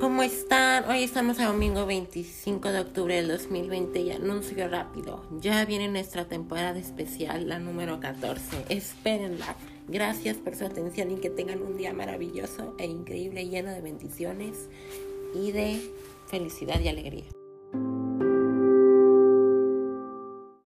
¿cómo están? Hoy estamos a domingo 25 de octubre del 2020 y anuncio rápido. Ya viene nuestra temporada especial, la número 14. Espérenla. Gracias por su atención y que tengan un día maravilloso e increíble lleno de bendiciones y de felicidad y alegría.